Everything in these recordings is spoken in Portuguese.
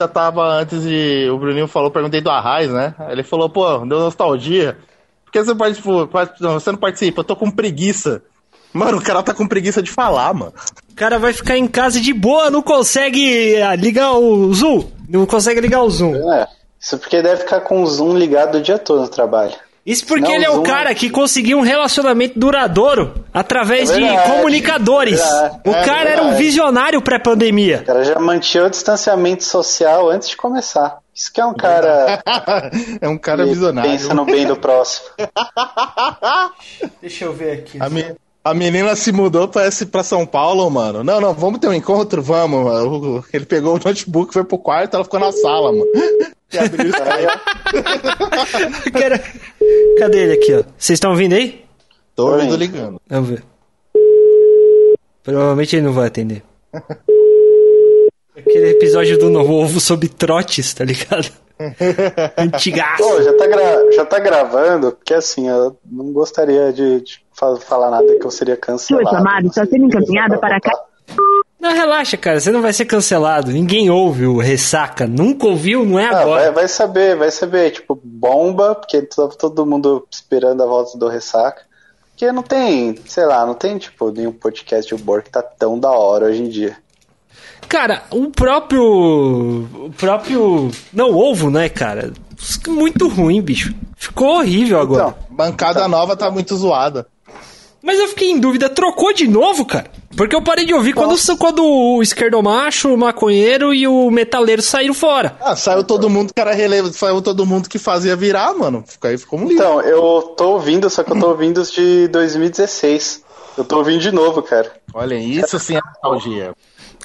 já tava antes de. O Bruninho falou, perguntei do Arraiz, né? Ele falou, pô, deu nostalgia. Por que você, participou, você não participa? Eu tô com preguiça. Mano, o cara tá com preguiça de falar, mano. O cara vai ficar em casa de boa, não consegue ah, ligar o Zoom. Não consegue ligar o Zoom. É, isso porque deve ficar com o Zoom ligado o dia todo no trabalho. Isso porque Senão, ele é o cara que conseguiu um relacionamento duradouro através é verdade, de comunicadores. É o cara era um visionário pré-pandemia. O cara já mantinha o distanciamento social antes de começar. Isso que é um cara. é um cara visionário. Pensa no bem do próximo. Deixa eu ver aqui. A, me, a menina se mudou pra, esse, pra São Paulo, mano. Não, não, vamos ter um encontro? Vamos, mano. Ele pegou o notebook, foi pro quarto, ela ficou na sala, mano. E abriu Cadê ele aqui, ó? Vocês estão ouvindo aí? Tô ouvindo ligando. Vamos ver. Provavelmente ele não vai atender. Aquele episódio do Novo Ovo sobre trotes, tá ligado? Antigaço. Pô, já tá, gra... já tá gravando, porque assim, eu não gostaria de, de falar nada que eu seria cancelado. Sua chamada está sendo encaminhada para cá. Não, relaxa, cara, você não vai ser cancelado. Ninguém ouve o Ressaca. Nunca ouviu, não é ah, agora. Vai, vai, saber, vai saber. Tipo, bomba, porque tava todo mundo esperando a volta do Ressaca. Porque não tem, sei lá, não tem, tipo, nenhum podcast de humor que tá tão da hora hoje em dia. Cara, o próprio. O próprio. Não, ovo, né, cara? Muito ruim, bicho. Ficou horrível agora. Então, bancada então, nova tá muito zoada. Mas eu fiquei em dúvida, trocou de novo, cara? Porque eu parei de ouvir quando, quando o esquerdomacho, o maconheiro e o metaleiro saíram fora. Ah, saiu todo mundo que era relevo, saiu todo mundo que fazia virar, mano. Aí ficou um livro. Então, eu tô ouvindo, só que eu tô ouvindo os de 2016. Eu tô ouvindo de novo, cara. Olha, isso sim é nostalgia.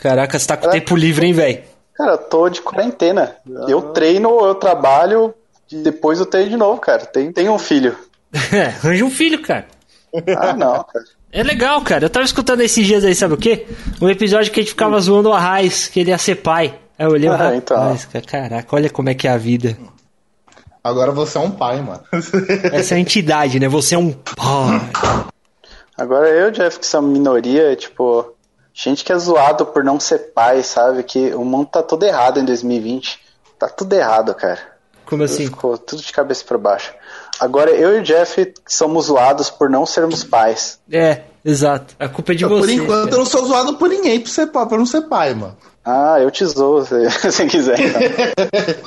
Caraca, você tá com tempo livre, hein, velho? Cara, eu tô de quarentena. Eu treino, eu trabalho, depois eu treino de novo, cara. Tem, tem um filho. É, arranja um filho, cara. Ah, não, cara. É legal, cara. Eu tava escutando esses dias aí, sabe o quê? Um episódio que a gente ficava zoando o Arraiz, que ele ia ser pai. Aí eu olhei ah, o então. caraca, olha como é que é a vida. Agora você é um pai, mano. Essa é a entidade, né? Você é um pai. Agora eu, Jeff, que sou minoria, tipo, gente que é zoado por não ser pai, sabe? Que o mundo tá todo errado em 2020. Tá tudo errado, cara. Como assim? Ficou tudo de cabeça para baixo. Agora eu e o Jeff somos zoados por não sermos pais. É, exato. A culpa é de você. Por enquanto cara. eu não sou zoado por ninguém pra, ser, pra não ser pai, mano. Ah, eu te zoo se, se quiser. Então.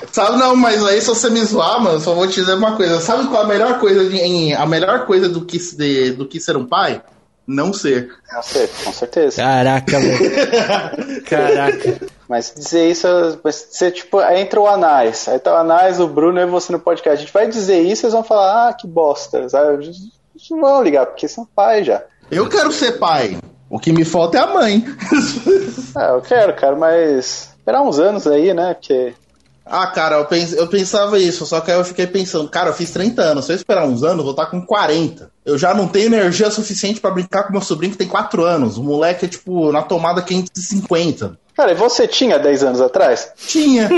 Sabe, não, mas aí se você me zoar, mano, só vou te dizer uma coisa. Sabe qual a melhor coisa, de, a melhor coisa do que, de, do que ser um pai? Não ser. Não ser, com certeza. Caraca, velho. Caraca. Mas dizer isso, vai ser tipo, aí entra o Anais, aí tá o Anais, o Bruno e você no podcast. A gente vai dizer isso, eles vão falar, ah, que bosta. Sabe? Eles não vão ligar, porque são pais já. Eu quero ser pai. O que me falta é a mãe. ah, eu quero, cara, mas esperar uns anos aí, né? Porque ah, cara, eu, pens eu pensava isso, só que aí eu fiquei pensando, cara, eu fiz 30 anos, se eu esperar uns anos, eu vou estar com 40. Eu já não tenho energia suficiente para brincar com meu sobrinho que tem 4 anos. O moleque é, tipo, na tomada 550. Cara, e você tinha 10 anos atrás? Tinha.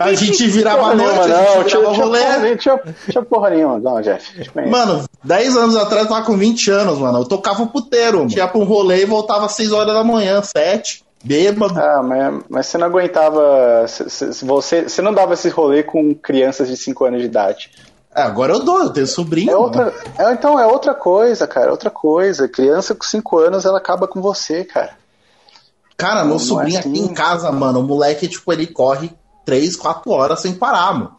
A gente virava noite, nenhuma, a gente tinha, rolê. Tinha, tinha, tinha porra nenhuma, não, Jeff. Mano, 10 anos atrás eu tava com 20 anos, mano. Eu tocava puteiro. Mano. Ia pra um rolê e voltava às 6 horas da manhã, 7. Bêbado. Ah, mas, mas você não aguentava. Você, você não dava esse rolê com crianças de 5 anos de idade. É, agora eu dou, eu tenho sobrinho. É outra, é, então, é outra coisa, cara, outra coisa. Criança com 5 anos, ela acaba com você, cara. Cara, meu não sobrinho é assim. aqui em casa, mano, o moleque, tipo, ele corre 3, 4 horas sem parar, mano.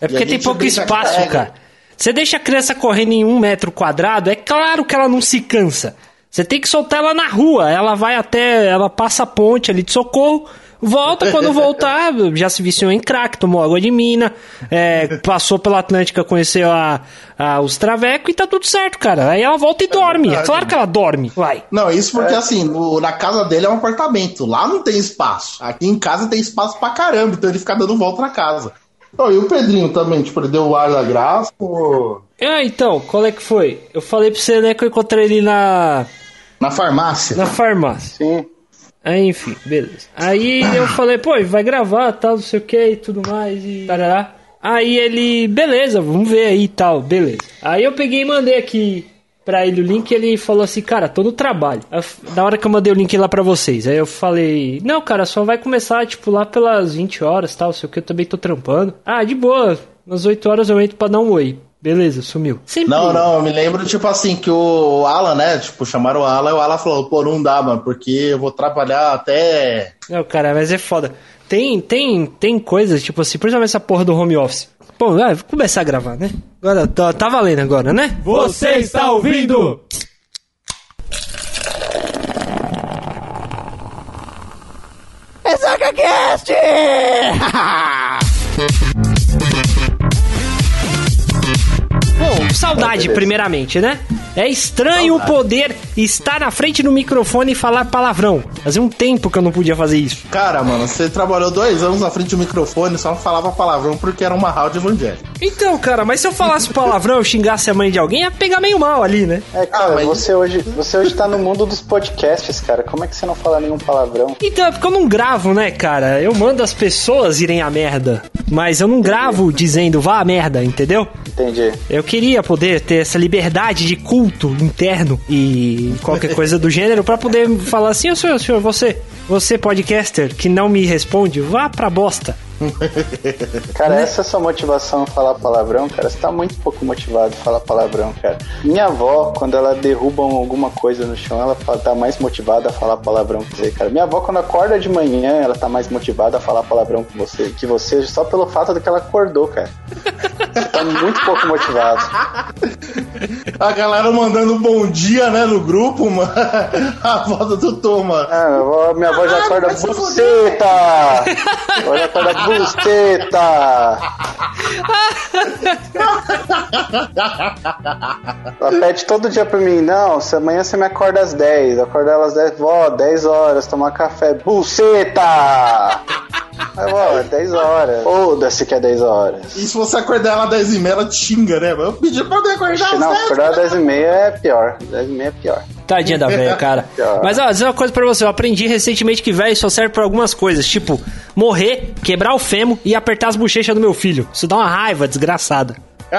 É porque tem pouco espaço, cara. Você deixa a criança correndo em um metro quadrado, é claro que ela não se cansa. Você tem que soltar ela na rua. Ela vai até. Ela passa a ponte ali de socorro. Volta, quando voltar, já se viciou em crack, tomou água de mina, é, passou pela Atlântica, conheceu a, a, os travecos e tá tudo certo, cara. Aí ela volta e é dorme. Verdade, é claro que ela dorme, vai. Não, isso porque é. assim, no, na casa dele é um apartamento. Lá não tem espaço. Aqui em casa tem espaço pra caramba, então ele fica dando volta na casa. Oh, e o Pedrinho também, tipo, ele deu o ar da graça, ou... Ah, então, qual é que foi? Eu falei pra você, né, que eu encontrei ele na. Na farmácia. Na farmácia. Sim. Aí, enfim, beleza. Aí eu falei, pô, vai gravar, tal, não sei o que e tudo mais, e tarará. Aí ele, beleza, vamos ver aí e tal, beleza. Aí eu peguei e mandei aqui pra ele o link ele falou assim, cara, tô no trabalho. Na hora que eu mandei o link lá pra vocês, aí eu falei, não, cara, só vai começar, tipo, lá pelas 20 horas, tal, não sei o que, eu também tô trampando. Ah, de boa, umas 8 horas eu entro pra dar um oi. Beleza, sumiu. Sempre Não, não, eu me lembro, tipo assim, que o Alan, né? Tipo, chamaram o Alan e o Alan falou, pô, não dá, mano, porque eu vou trabalhar até. Não, cara, mas é foda. Tem, tem, tem coisas, tipo assim, principalmente essa porra do home office. Pô, vai, vou começar a gravar, né? Agora, tá, tá valendo agora, né? Você está ouvindo? Bom, saudade, primeiramente, né? É estranho poder estar na frente do microfone e falar palavrão. Fazia um tempo que eu não podia fazer isso. Cara, mano, você trabalhou dois anos na frente do microfone e só não falava palavrão porque era uma rádio evangélica. Então, cara, mas se eu falasse palavrão, eu xingasse a mãe de alguém, ia pegar meio mal ali, né? É, cara, Ah, mas- você, hoje, você hoje tá no mundo dos podcasts, cara. Como é que você não fala nenhum palavrão? Então, é porque eu não gravo, né, cara? Eu mando as pessoas irem à merda. Mas eu não gravo dizendo vá à merda, entendeu? Entendi. Eu queria poder ter essa liberdade de culto interno e qualquer coisa do gênero pra poder falar assim, ô senhor, senhor, você, você podcaster que não me responde, vá pra bosta. Cara, essa é sua motivação a falar palavrão, cara. Você tá muito pouco motivado a falar palavrão, cara. Minha avó, quando ela derruba alguma coisa no chão, ela tá mais motivada a falar palavrão que você, cara. Minha avó, quando acorda de manhã, ela tá mais motivada a falar palavrão que você, que você só pelo fato de que ela acordou, cara. Você tá muito pouco motivado. A galera mandando bom dia, né, no grupo, mano. A volta do Tom, mano. Ah, minha avó já acorda vai se buceta! Já acorda buceta! Ela pede todo dia pra mim, não, se amanhã você me acorda às 10, eu acordo ela às 10, vó, 10 horas, tomar café, buceta! Aí, vó, é 10 horas. Foda-se que é 10 horas. E se você acordar ela às 10 e meia, ela te xinga, né? mano? Eu pedi pra poder acordar às Não, 10. acordar às 10 e meia é pior. 10 e meia é pior. Tadinha da velha, cara. Mas ó, dizer uma coisa pra você, eu aprendi recentemente que velho só serve pra algumas coisas, tipo morrer, quebrar o fêmur e apertar as bochechas do meu filho. Isso dá uma raiva desgraçada.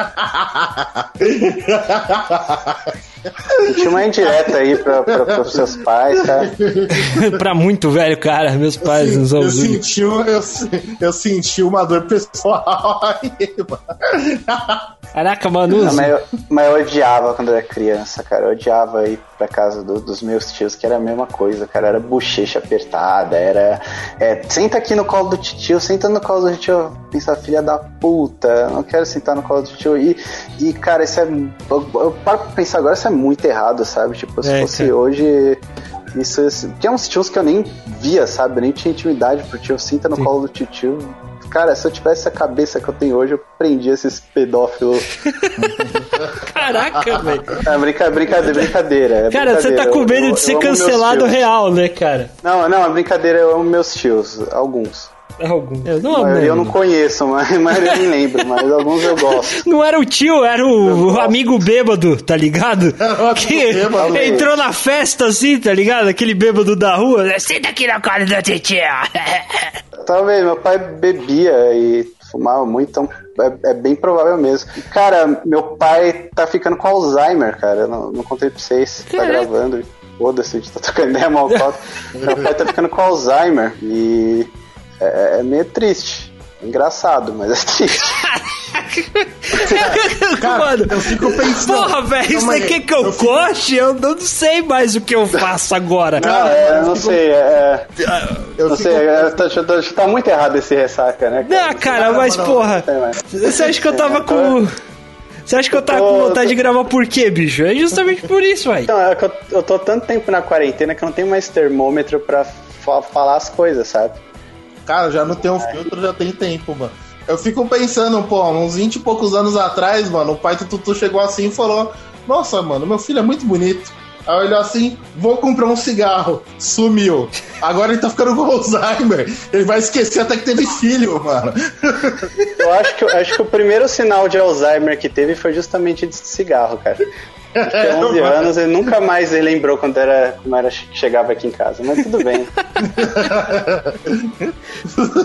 Tinha uma indireta aí pra, pra, pros seus pais, cara. pra muito velho, cara, meus pais não são Eu senti, eu, eu senti uma dor pessoal aí, mano. Caraca, mano. Mas, eu, mas eu odiava quando eu era criança, cara. Eu odiava ir pra casa do- dos meus tios, que era a mesma coisa, cara. Era bochecha apertada, era. é, senta aqui no colo do tio, senta no colo do tio. Pensa, filha da puta, não quero sentar no colo do tio. E, e cara, isso é. Eu, eu paro pra pensar agora, isso é muito errado, sabe? Tipo, se É, fosse cara. hoje. Isso, isso, tinha uns tios que eu nem via, sabe? Eu nem tinha intimidade pro tio. Senta no colo do tio. Cara, se eu tivesse a cabeça que eu tenho hoje, eu prendia esses pedófilos Caraca, velho. é brinca, brincadeira, brincadeira. é Cara, você tá brincadeira. com medo eu- de ser cancelado real, né, cara? Não, não, é brincadeira, eu amo meus tios, alguns. Algum. Eu não, maioria eu não conheço, mas maioria eu nem lembro, mas alguns eu gosto. não era o tio, era o, o amigo bêbado, tá ligado? Que bêbado. entrou na festa assim, tá ligado? Aquele bêbado da rua. Senta aqui na cara da titia. Talvez, meu pai bebia e fumava muito, então é, é bem provável mesmo. Cara, meu pai tá ficando com Alzheimer, cara, eu não, não contei pra vocês, tá gravando. Foda-se, a gente tá trocando ideia mal. Meu pai tá ficando com Alzheimer e é, é meio triste. Engraçado, mas é triste. Cara, Mano, eu fico pensando. porra, velho, você aí, quer que eu, eu fico- coxe? Eu não sei mais o que eu faço agora. Não, é, eu não sei, é, Eu não fico- sei, é, tá, tá, tá muito errado esse ressaca, né? Não, cara, mas porra, Não, você acha que eu tava com. Você acha que eu tava com vontade de gravar por quê, bicho? É justamente por isso, velho. Então, é que eu, eu tô tanto tempo na quarentena que eu não tenho mais termômetro pra fa- falar as coisas, sabe? Cara, já não tem um filtro, já tem tempo, mano. Eu fico pensando, pô, uns 20 e poucos anos atrás, mano, o pai do Tutu chegou assim e falou: Nossa, mano, meu filho é muito bonito. Aí olhou assim, vou comprar um cigarro. Sumiu. Agora ele tá ficando com Alzheimer. Ele vai esquecer até que teve filho, mano. Eu acho que, acho que o primeiro sinal de Alzheimer que teve foi justamente de cigarro, cara. Que 11 anos ele nunca mais lembrou quando era, como era que chegava aqui em casa, mas tudo bem.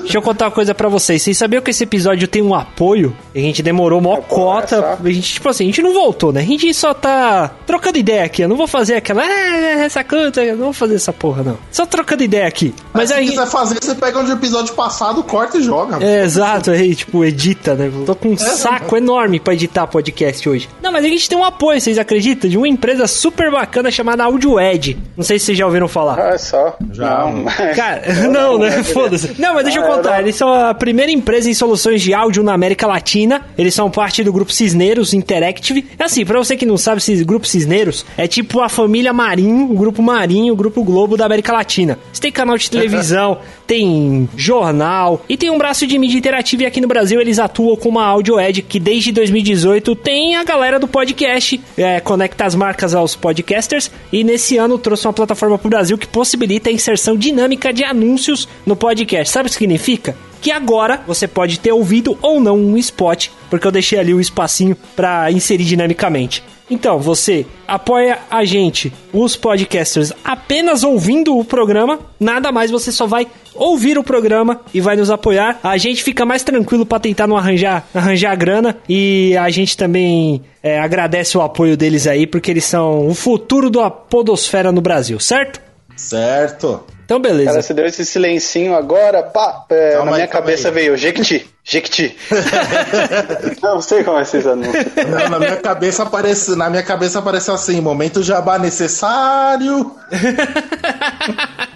Deixa eu contar uma coisa pra vocês. Vocês sabiam que esse episódio tem um apoio? A gente demorou mó cota. A gente, tipo assim, a gente não voltou, né? A gente só tá trocando ideia aqui. Eu não vou fazer aquela. Ah, essa conta. Eu não vou fazer essa porra, não. Só trocando ideia aqui. Mas Se aí. quiser fazer, você pega um de episódio passado, corta e joga. É, exato, aí, tipo, edita, né? Tô com um saco enorme pra editar podcast hoje. Não, mas a gente tem um apoio, vocês acreditam? De uma empresa super bacana chamada AudioEd. Não sei se vocês já ouviram falar. Ah, só. Já. Não, mas- Cara, não, né? Foda-se. Não, mas deixa eu Ah, contar. não. Eles são a primeira empresa em soluções de áudio na América Latina. Eles são parte do grupo Cisneiros Interactive. É assim, pra você que não sabe, esse grupo Cisneiros é tipo a família Marinho, o grupo Marinho, o grupo Globo da América Latina. Você tem canal de televisão, tem jornal e tem um braço de mídia interativa. E aqui no Brasil eles atuam com uma Audio Ed que desde 2018 tem a galera do podcast, é, conecta as marcas aos podcasters. E nesse ano trouxe uma plataforma pro Brasil que possibilita a inserção dinâmica de anúncios no podcast. Sabe o que significa? Que agora você pode ter ouvido ou não um spot, porque eu deixei ali o espacinho para inserir dinamicamente. Então, você apoia a gente, os podcasters, apenas ouvindo o programa, nada mais, você só vai ouvir o programa e vai nos apoiar. A gente fica mais tranquilo para tentar não arranjar, arranjar grana e a gente também é, agradece o apoio deles aí, porque eles são o futuro da podosfera no Brasil, certo? Certo. Então, beleza. Cara, você deu esse silencinho agora, pá, é, na aí, minha cabeça aí. veio Jequiti, Jequiti. não sei como é esses anúncios. Não, na minha cabeça aparece, na minha cabeça apareceu assim, momento jabá necessário.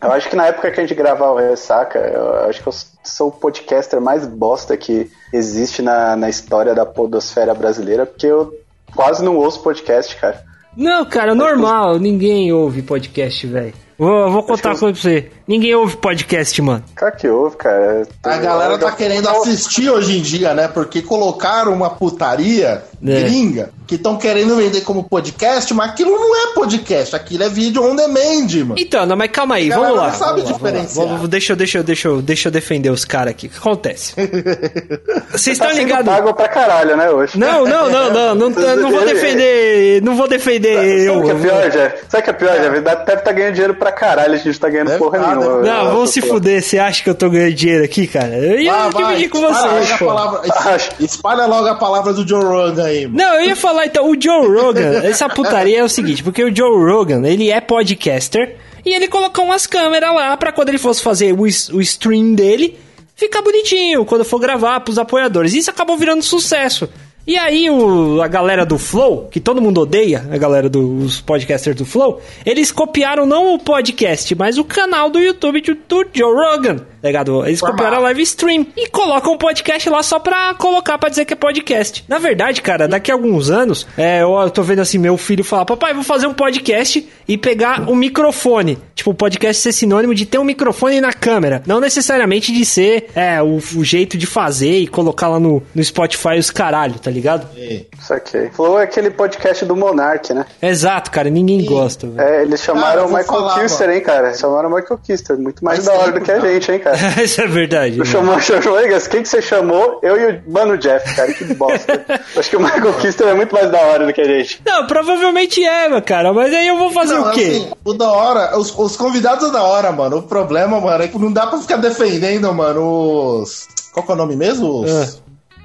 Eu acho que na época que a gente gravava o Ressaca, eu acho que eu sou o podcaster mais bosta que existe na, na história da podosfera brasileira, porque eu quase não ouço podcast, cara. Não, cara, normal. Ninguém ouve podcast, velho. Vou, vou contar uma coisa pra você. Ninguém ouve podcast, mano. Cara que ouve, cara. A galera tá querendo assistir hoje em dia, né? Porque colocaram uma putaria É. gringa que estão querendo vender como podcast, mas aquilo não é podcast, aquilo é vídeo on demand, mano. Então, não, mas calma aí, vamos lá. não sabe vamos lá, vamos lá. diferenciar. Vamos- deixa, eu- deixa, eu- deixa, eu- deixa eu defender os caras aqui. O que acontece? Vocês Tá estão sendo ligados? pago pra caralho, né, hoje. Não, não, não, não, não, não vou defender, não vou defender Sabe eu. o que é pior, já? Sabe o que é pior, já? Deve estar tá ganhando dinheiro pra caralho, a gente tá ganhando Deve porra tá, nenhuma. deve Não, vamos se fuder. Você acha que eu tô ganhando dinheiro aqui, cara? Eu ia Vai, vai, dividir com espalha vocês, logo a pô. palavra- es- Espalha logo a palavra do Joe Rogan aí, mano. Não, eu ia falar então, o Joe Rogan, essa putaria é o seguinte, porque o Joe Rogan, ele é podcaster e ele colocou umas câmeras lá pra quando ele fosse fazer o, o stream dele, ficar bonitinho quando for gravar pros apoiadores. Isso acabou virando sucesso. E aí o, a galera do Flow, que todo mundo odeia, a galera dos podcasters do Flow, eles copiaram não o podcast, mas o canal do YouTube do, do Joe Rogan. Ligado? Eles copiaram a live stream e colocam um podcast lá só pra colocar pra dizer que é podcast. Na verdade, cara, daqui a alguns anos, é, eu, tô vendo assim meu filho falar: Papai, vou fazer um podcast e pegar o microfone. Tipo, o podcast ser sinônimo de ter um microfone na câmera. Não necessariamente de ser é, o, o jeito de fazer e colocar lá no, no Spotify os caralho, tá ligado? Isso aqui. Flow é aquele podcast do Monark, né? Exato, cara, ninguém gosta. velho. É, eles chamaram Cara, eu o Michael falar, Kister, hein, cara? Chamaram o Michael Kister. Muito mais Faz da hora do que a gente, hein, cara? Isso é verdade. Né? chamou, Egas, quem que você chamou? Eu e o Mano Jeff, cara, que bosta. Acho que o Michael Kister é muito mais da hora do que a gente. Não, provavelmente é, meu cara, mas aí eu vou fazer Não, o quê? assim, o da hora, os, os convidados é da hora, mano. O problema, mano, é que não dá pra ficar defendendo, mano, os. Qual que é o nome mesmo? Os,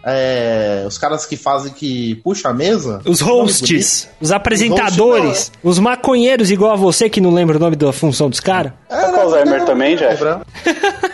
é, os caras que fazem que puxa a mesa. Os hosts, os apresentadores, Os os maconheiros igual a você que não lembra o nome da função dos caras. Tá com Alzheimer não, também, Jeff?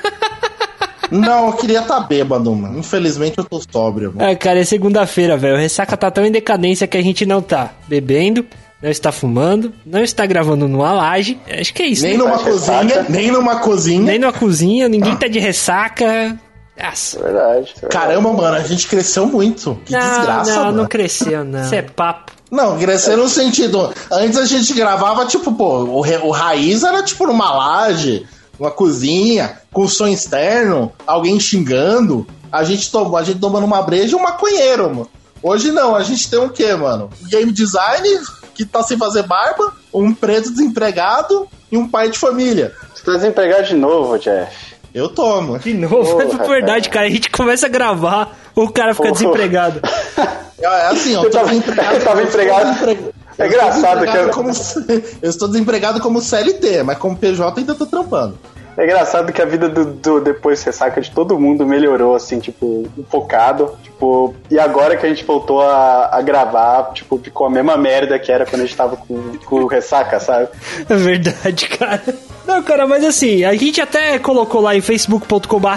Não, eu queria estar tá bêbado, mano. Infelizmente eu tô sóbrio, mano. É, cara, é segunda-feira, velho. O ressaca tá tão em decadência que a gente não tá bebendo, não está fumando, não está gravando numa laje. Acho que é isso, Nem né? numa Faz cozinha, ressaca. nem numa cozinha. Nem numa cozinha, ninguém tá de ressaca. Nossa. Verdade. verdade. Caramba, mano, a gente cresceu muito. Que Não, desgraça, não, mano. não cresceu, não. Isso é papo. Não, crescer no sentido. Antes a gente gravava, tipo, pô, o, o raiz era tipo numa laje, uma cozinha, com som externo, alguém xingando. A gente, toma, a gente tomando uma breja e um maconheiro, mano. Hoje não, a gente tem o quê, mano? Game design, que tá sem fazer barba, um preto desempregado e um pai de família. Você tá desempregado de novo, Jeff. Eu tomo. De novo, Porra, é verdade, cara. A gente começa a gravar, o cara fica Porra. desempregado. É assim, ó, Eu tava- eu tava eu estou empregado. É eu estou engraçado que desempregado eu- como Eu estou desempregado como CLT, mas como PJ ainda tô trampando. É engraçado que a vida do, do depois ressaca de todo mundo melhorou, assim, tipo, um focado. Tipo, e agora que a gente voltou a, a gravar, tipo, ficou a mesma merda que era quando a gente tava com, com o ressaca, sabe? É verdade, cara. Não, cara, mas assim, a gente até colocou lá em facebook.com.br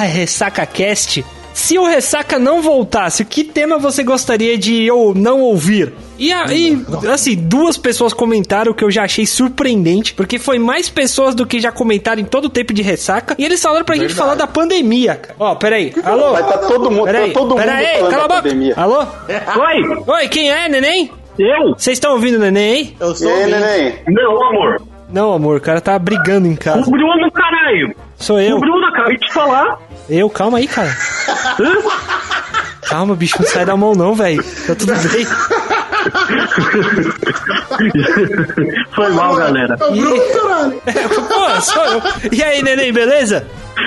ressacacast. Se o Ressaca não voltasse, que tema você gostaria de ou não ouvir? E aí, assim, duas pessoas comentaram o que eu já achei surpreendente, porque foi mais pessoas do que já comentaram em todo o tempo de ressaca. E eles falaram pra gente Verdade. falar da pandemia, cara. Ó, peraí. Alô? Mas tá todo mundo, Peraí, tá todo mundo peraí, cala a da boca. pandemia. Alô? Oi, Oi, quem é, neném? eu? Vocês estão ouvindo o neném aí? Eu E sou aí, ouvinte. neném? Não, amor. Não, amor, o cara tá brigando em O casa. Bruno, caralho. Sou eu. O Bruno, acabei de falar. Eu, calma aí, cara. Calma, bicho, não sai da mão não, velho. Tá tudo bem. Foi mal, galera. É o Bruno, caralho. Pô, sou eu. E aí, neném, beleza?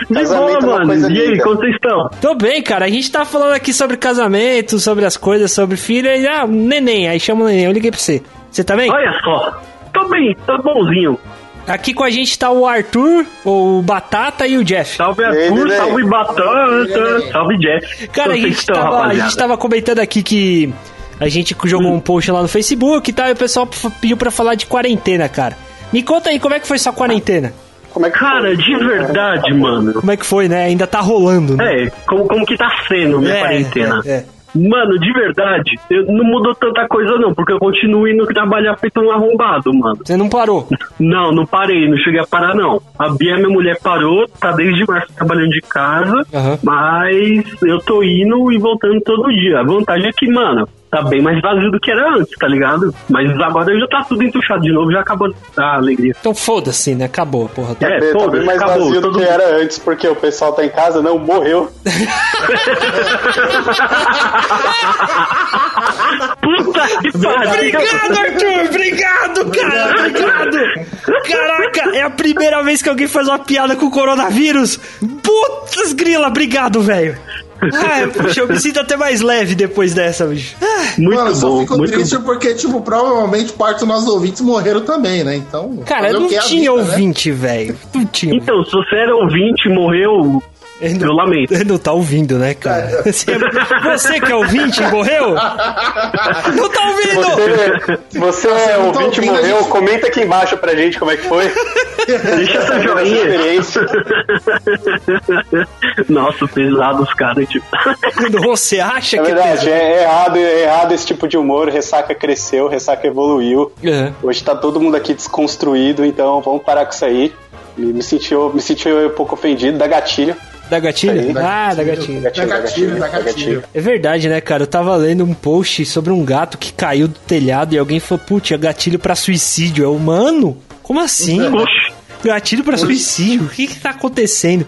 De Casamento boa, é coisa mano. E aí, linda. como vocês estão? Tô bem, cara. A gente tá falando aqui sobre casamento, sobre as coisas, sobre filho. E, ah, neném. Aí chama o neném. Eu liguei pra você. Você tá bem? Olha só. Tô bem, tô bonzinho. Aqui com a gente tá o Arthur, o Batata e o Jeff. Salve Arthur, salve Batata, salve Jeff. Cara, a gente, estão, tava, a gente tava comentando aqui que a gente jogou um post lá no Facebook e tal, e o pessoal pediu pra falar de quarentena, cara. Me conta aí, como é que foi sua quarentena? Como é que Cara, de verdade, mano. Como é que foi, né? Ainda tá rolando, né? É, como, como que tá sendo minha É, quarentena? é, é. Mano, de verdade, eu, não mudou tanta coisa não, porque eu continuo indo trabalhar feito um arrombado, mano. Você não parou. Não, não parei, não cheguei a parar não. A Bia, minha mulher, parou, tá desde março trabalhando de casa, Aham. mas eu tô indo e voltando todo dia. A vantagem é que, mano, tá bem mais vazio do que era antes, tá ligado? Mas agora já tá tudo entuchado de novo, já acabou a alegria. Então foda-se, né? Acabou, porra. É, tá bem foda-se, mais acabou, vazio do que mundo- era antes, porque o pessoal tá em casa, não, morreu. Puta que pariu! Obrigado, Arthur! Obrigado, cara! Obrigado! Caraca, é a primeira vez que alguém faz uma piada com o coronavírus! Putz, grila, obrigado, velho! Ah, puxa, eu me sinto até mais leve depois dessa, bicho. Muito Mano, eu só bom, fico muito triste bom. porque, tipo, provavelmente parte dos nossos ouvintes morreram também, né? Então. Cara, não tinha vida, né? ouvinte, velho. Não tinha. Então, se você era ouvinte e morreu, Ele eu lamento. Ele não tá ouvindo, né, cara? Você, você que é ouvinte e morreu? Não tá ouvindo! Você, você Você é não tá ouvinte ouvindo, morreu, gente- comenta aqui embaixo pra gente como é que foi. Deixa essa Essa joinha. experiência. Nossa, pesado os caras, tipo. Você acha É que verdade, é errado, é errado esse tipo de humor. Ressaca cresceu, ressaca evoluiu. É. Hoje tá todo mundo aqui desconstruído, então vamos parar com isso aí. Me, me senti, me senti um pouco ofendido, da gatilho. Da gatilho? Aí. Ah, da gatilho. Da gatilho, da gatilho. É verdade, né, cara? Eu tava lendo um post sobre um gato que caiu do telhado e alguém falou, putz, é gatilho pra suicídio. Eu, mano, como assim? Oxi. Gatilho pra suicídio? O que que tá acontecendo?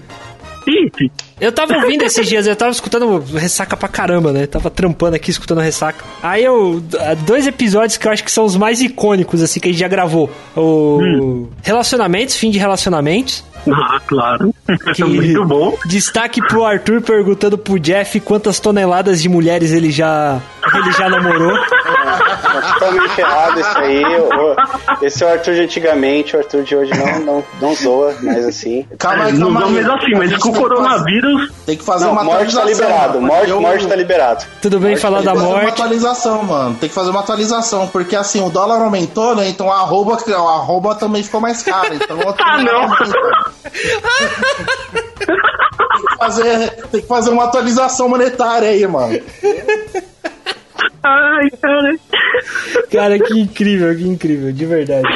Eu tava ouvindo esses dias, eu tava escutando ressaca pra caramba, né? Tava trampando aqui, escutando ressaca. Aí eu. Dois episódios que eu acho que são os mais icônicos, assim, que a gente já gravou. O. Relacionamentos, fim de relacionamentos. Ah, claro. Que- Muito bom. Destaque pro Arthur perguntando pro Jeff quantas toneladas de mulheres ele já. Ele já namorou. Totalmente errado isso aí. O- Esse é o Arthur de antigamente, o Arthur de hoje não, não, não zoa, mas assim. Calma aí, calma não aí. mesmo assim, mas com o coronavírus. Tem que fazer Não, uma morte tá atualização. liberado. Morte, Eu- morte tá liberado. Tudo bem Morte falar tá da Tem que fazer uma morte. atualização, mano. Tem que fazer uma atualização, porque assim, o dólar aumentou, né? Então a arroba, a arroba também ficou mais cara. Então, Ah, não. Tem que fazer, tem que fazer uma atualização monetária aí, mano. Ai, cara. Cara, que incrível, que incrível, de verdade.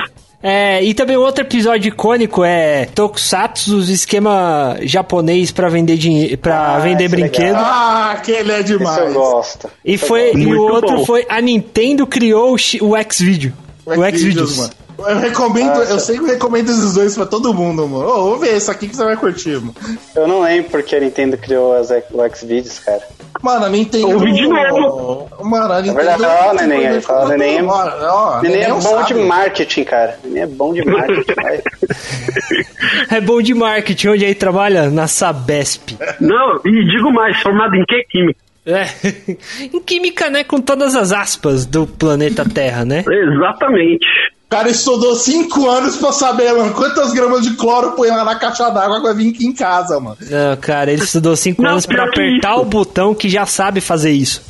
É, e também outro episódio icônico é Tokusatsu, os esquema japonês pra vender dinheiro, para Ah, vender esse é brinquedo. legal. Ah, aquele é Isso eu demais. gosto. E eu foi gosto. e o outro bom. foi a Nintendo criou o, Xvideo. O Xvideos. mano. Eu recomendo, Nossa. eu sempre recomendo esses dois pra todo mundo, mano. Ô, vou ver esse aqui que você vai curtir, mano. Eu não lembro porque a Nintendo criou as, o Xvideos, cara. Mano, a Nintendo. Ouvi de novo. Mano, a Nintendo. É verdade, ó, neném. Ele fala, neném. É, neném é bom sabe. de marketing, cara. Neném é bom de marketing. é bom de marketing. Onde aí trabalha? Na Sabesp. Não, e digo mais, formado em que química? É, em química, né? Com todas as aspas do planeta Terra, né? Exatamente cara estudou cinco anos pra saber, mano, quantas gramas de cloro põe lá na caixa d'água pra vir aqui em casa, mano. Não, cara, ele estudou cinco Não, anos pra apertar o botão que já sabe fazer isso.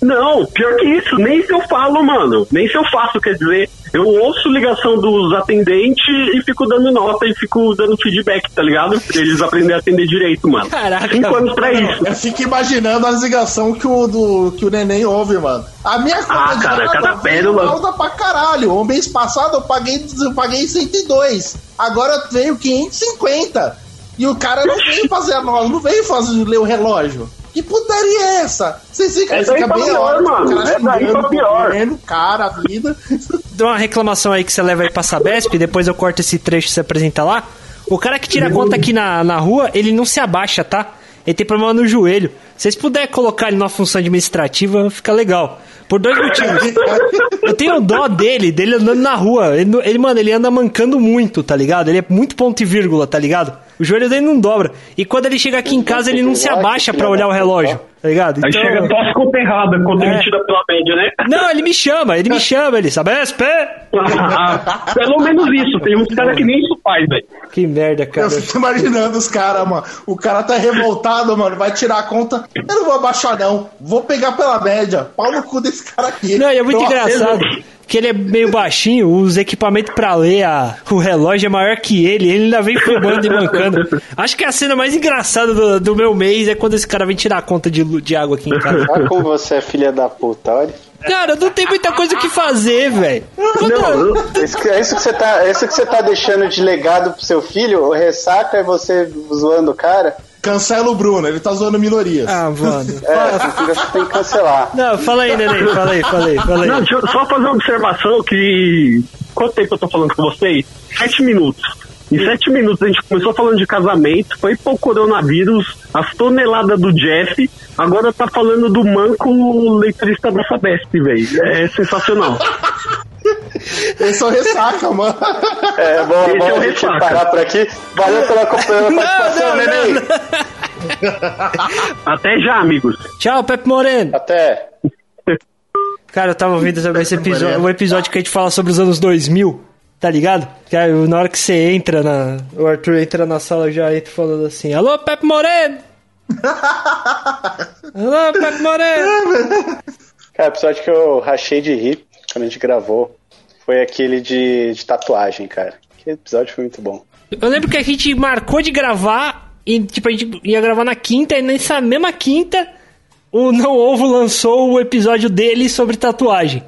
Não, pior que isso, nem se eu falo, mano. Nem se eu faço, quer dizer, eu ouço ligação dos atendentes e fico dando nota e fico dando feedback, tá ligado? Pra eles aprenderem a atender direito, mano. Caraca. Cinco anos pra isso. Eu fico imaginando as ligações que o, do, que o neném ouve, mano. A minha conta ah, de cara, cada pérola. alta pra caralho. O mês passado eu paguei, eu paguei 102. Agora veio 550. E o cara não veio fazer a nova, não veio fazer ler o relógio. Que putaria é essa? Vocês ficam, essa fica bem pior, mano. Essa daí pra pior. Cara, a vida. Dá uma reclamação aí que você leva aí pra Sabesp, depois eu corto esse trecho que você apresenta lá. O cara que tira a conta aqui na, na rua, ele não se abaixa, tá? Ele tem problema no joelho. Se vocês puderem colocar ele numa função administrativa, fica legal. Por dois motivos. Eu tenho dó dele, dele andando na rua. Ele, ele, mano, ele anda mancando muito, tá ligado? Ele é muito ponto e vírgula, tá ligado? O joelho dele não dobra. E quando ele chega aqui em casa, ele não se abaixa para olhar o relógio, tá ligado? Então... Aí chega tosse conta errada quando é. ele tira pela média, né? Não, ele me chama, ele me chama, ele sabe, SP! Pelo menos isso, tem uns caras que nem isso faz, velho. Que merda, cara. Eu fico imaginando os caras, mano. O cara tá revoltado, mano, vai tirar a conta. Eu não vou abaixar, não. Vou pegar pela média. Pau no cu desse cara aqui. Não, é muito engraçado que ele é meio baixinho, os equipamentos para ler a, o relógio é maior que ele, ele ainda vem fumando e mancando. Acho que a cena mais engraçada do, do, meu mês é quando esse cara vem tirar a conta de, de água aqui em casa. Olha como você é filha da puta, olha. Cara, não tem muita coisa o que fazer, velho. É isso, é isso que você tá, é isso que você tá deixando de legado pro seu filho? O ressaca é você zoando o cara? Cancela o Bruno, ele tá zoando minorias. Ah, mano. É, você tem que cancelar. Não, fala aí, Neném, fala aí, fala aí, fala aí. Não, deixa eu só fazer uma observação que. Quanto tempo eu tô falando com vocês? Sete minutos. Em sete minutos a gente começou falando de casamento, foi pro coronavírus, as toneladas do Jeff, agora tá falando do manco leiturista da Sabesp, velho. É sensacional. É o ressaca, mano. É, bom, Esse bom é a gente ressaca. parar por aqui. Valeu pela, pela participação, Neném. Até já, amigos. Tchau, Pepe Moreno. Até. Cara, eu tava ouvindo também esse episódio, o episódio que a gente fala sobre os anos 2000, tá ligado? Que aí, na hora que você entra na. O Arthur entra na sala já entra falando assim: Alô, Pepe Moreno! Alô, Pepe Moreno! Cara, episódio que eu rachei de rir quando a gente gravou foi aquele de, de tatuagem, cara. Aquele episódio foi muito bom. Eu lembro que a gente marcou de gravar e, tipo, a gente ia gravar na quinta e nessa mesma quinta o Não Ovo lançou o episódio dele sobre tatuagem.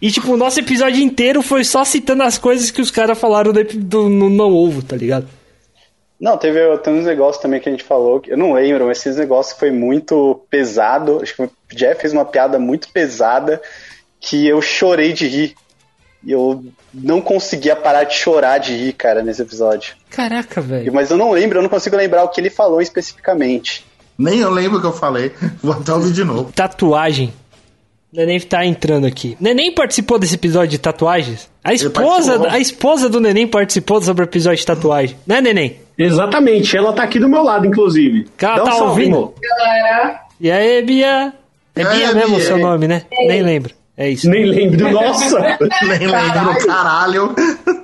E, tipo, o nosso episódio inteiro foi só citando as coisas que os caras falaram do, do, no Não Ovo, tá ligado? Não, teve, uns negócios também que a gente falou, eu não lembro, mas esses negócios foi muito pesado. Acho que o Jeff fez uma piada muito pesada que eu chorei de rir. E eu não conseguia parar de chorar de rir, cara, nesse episódio. Caraca, velho. Mas eu não lembro, eu não consigo lembrar o que ele falou especificamente. Nem eu lembro o que eu falei. Vou até ouvir de novo. Tatuagem. Neném tá entrando aqui. Neném participou desse episódio de tatuagens? A esposa, a esposa do Neném participou sobre o episódio de tatuagem, né, Neném? Exatamente, ela tá aqui do meu lado, inclusive. Ela tá um ouvindo? Galera. E aí, Bia? É Bia mesmo o seu nome, né? Nem lembro. É isso. Nem lembro, nossa! Nem lembro, caralho!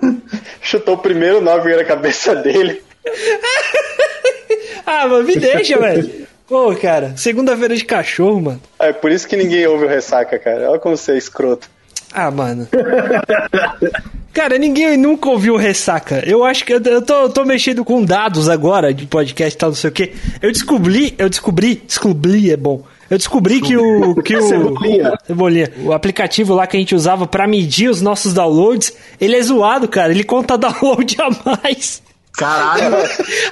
Chutou o primeiro nove na cabeça dele. ah, mas me deixa, velho. Pô, cara, segunda-feira de cachorro, mano. É por isso que ninguém ouve o ressaca, cara. Olha como você é escroto. Ah, mano. Cara, ninguém nunca ouviu ressaca. Eu acho que eu, eu, tô, eu tô mexendo com dados agora de podcast e tal, não sei o quê. Eu descobri, eu descobri, descobri é bom. Eu descobri que o. Que o Cebolinha. Cebolinha. O aplicativo lá que a gente usava para medir os nossos downloads, ele é zoado, cara. Ele conta download a mais. Caralho.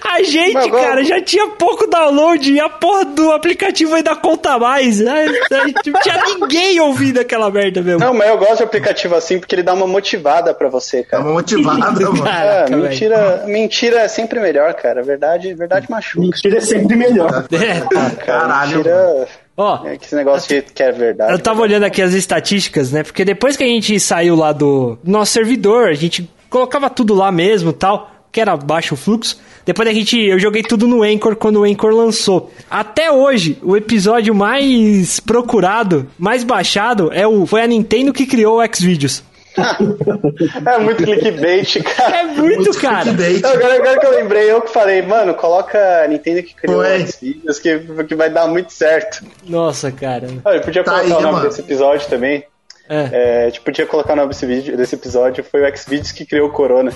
A gente, Mas, cara, já tinha pouco download e a porra do aplicativo ainda conta mais. Né? Não tinha ninguém ouvindo aquela merda mesmo. Não, mas eu gosto de aplicativo assim porque ele dá uma motivada pra você, cara. uma motivada, mano. Caraca, É, mentira, mentira é sempre melhor, cara. Verdade, verdade machuca. Mentira é sempre melhor. É, tá. Cara, Caralho, mentira Ó, é que esse negócio de que é verdade. Eu tava olhando aqui as estatísticas, né? Porque depois que a gente saiu lá do nosso servidor, a gente colocava tudo lá mesmo e tal, que era baixo fluxo. Depois a gente, eu joguei tudo no Anchor quando o Anchor lançou. Até hoje, o episódio mais procurado, mais baixado, é o foi a Nintendo que criou o Xvideos. É muito clickbait, cara. É muito, cara. Clickbait. Agora, agora que eu lembrei, eu que falei, mano, coloca a Nintendo que criou os vídeos que, que vai dar muito certo. Nossa, cara. Olha, eu podia Tá colocar aí, o nome mano. desse episódio também. É. É, a gente podia colocar o nome desse, vídeo, desse episódio, foi o Xvideos que criou o Corona.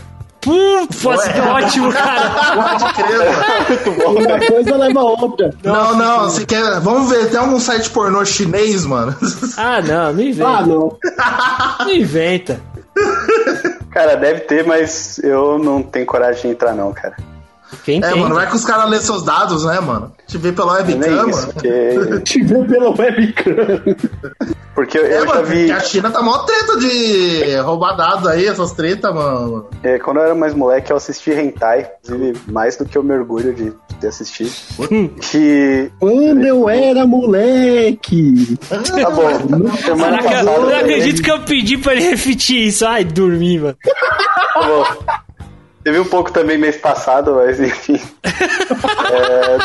Fosse ótimo, cara. Pode crer, mano. Muito bom, Uma coisa leva a outra. Não, não, você quer. Vamos ver, tem algum site pornô chinês, mano? Ah, não, não inventa. Ah, não. Não inventa. Cara, deve ter, mas eu não tenho coragem de entrar, não, cara. Quem É, tem? mano, vai que os caras lêem seus dados, né, mano? Te vê pela webcam, isso, mano. porque, Te vê pela webcam. porque eu, É, eu já mano, vi. porque a China tá mó treta de roubar dados aí, essas tretas, mano. é, quando eu era mais moleque, eu assisti hentai, inclusive mais do que eu me orgulho de, ter assistido. que. Quando eu era moleque. Tá bom. Semana Caraca, eu não acredito que eu pedi pra ele repetir isso. Ai, dormi, mano. tá bom. Teve um pouco também mês passado, mas enfim. É...